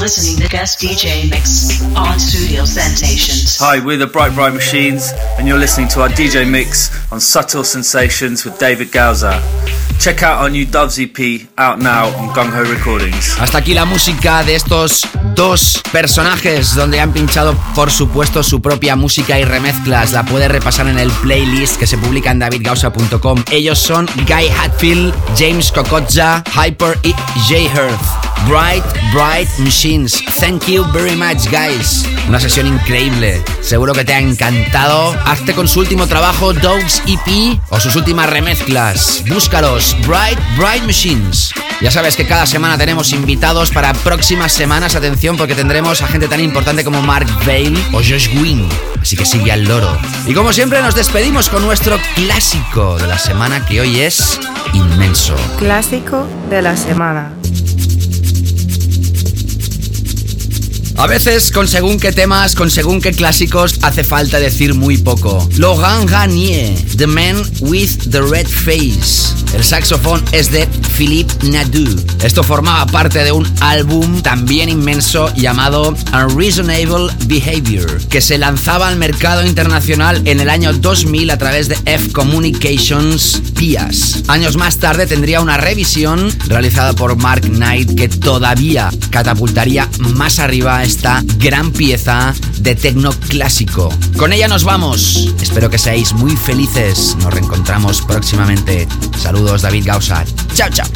listening to guest DJ mix on Studio Sensations. Hi, we're the Bright Bright Machines, and you're listening to our DJ mix on Subtle Sensations with David Gauza. Check out our new Doves EP out now on Gung Ho Recordings. Hasta aquí la música de estos dos personajes donde han pinchado por supuesto su propia música y remezclas. La puedes repasar en el playlist que se publica en davidgausa.com. Ellos son Guy Hatfield, James Kokotza, Hyper y Jay Hearth. Bright, Bright Machines. Thank you very much, guys. Una sesión increíble. Seguro que te ha encantado. Hazte con su último trabajo, Dogs EP, o sus últimas remezclas. Búscalos, Bright, Bright Machines. Ya sabes que cada semana tenemos invitados para próximas semanas. Atención, porque tendremos a gente tan importante como Mark Vale o Josh Gwynn. Así que sigue al loro. Y como siempre, nos despedimos con nuestro clásico de la semana, que hoy es inmenso. Clásico de la semana. A veces, con según qué temas, con según qué clásicos, hace falta decir muy poco. Laurent Garnier, The Man with the Red Face. El saxofón es de Philippe Nadu. Esto formaba parte de un álbum también inmenso llamado Unreasonable Behavior, que se lanzaba al mercado internacional en el año 2000 a través de F Communications Pias. Años más tarde tendría una revisión realizada por Mark Knight que todavía catapultaría más arriba esta gran pieza de tecno clásico. Con ella nos vamos. Espero que seáis muy felices. Nos reencontramos próximamente. Saludos David Gausa. Chao, chao.